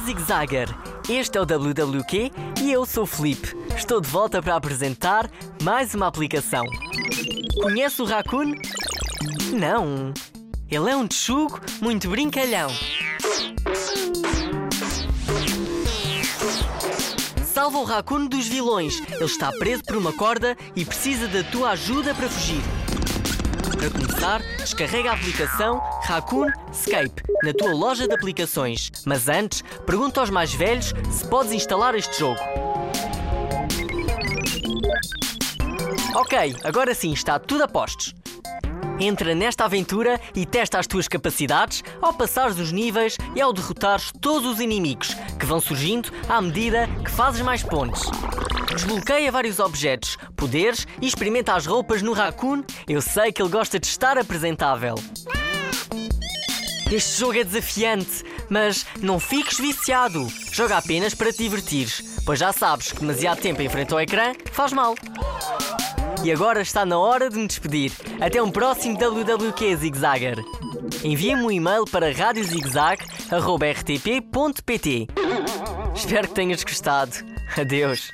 Zigzagger. Este é o WWQ e eu sou o Felipe. Estou de volta para apresentar mais uma aplicação. Conhece o Raccoon? Não. Ele é um tchugo muito brincalhão. Salva o Raccoon dos vilões. Ele está preso por uma corda e precisa da tua ajuda para fugir. Para começar, descarrega a aplicação Raccoon Escape na tua loja de aplicações. Mas antes, pergunta aos mais velhos se podes instalar este jogo. Ok, agora sim está tudo a postos. Entra nesta aventura e testa as tuas capacidades ao passares os níveis e ao derrotares todos os inimigos que vão surgindo à medida que fazes mais pontos. Desbloqueia vários objetos, poderes e experimenta as roupas no Raccoon. Eu sei que ele gosta de estar apresentável. Este jogo é desafiante, mas não fiques viciado. Joga apenas para te divertires, pois já sabes que demasiado tempo em frente ao ecrã faz mal. E agora está na hora de me despedir. Até um próximo WWQ Zigzagger. Envia-me um e-mail para radiozigzag.rtp.pt Espero que tenhas gostado. Adeus.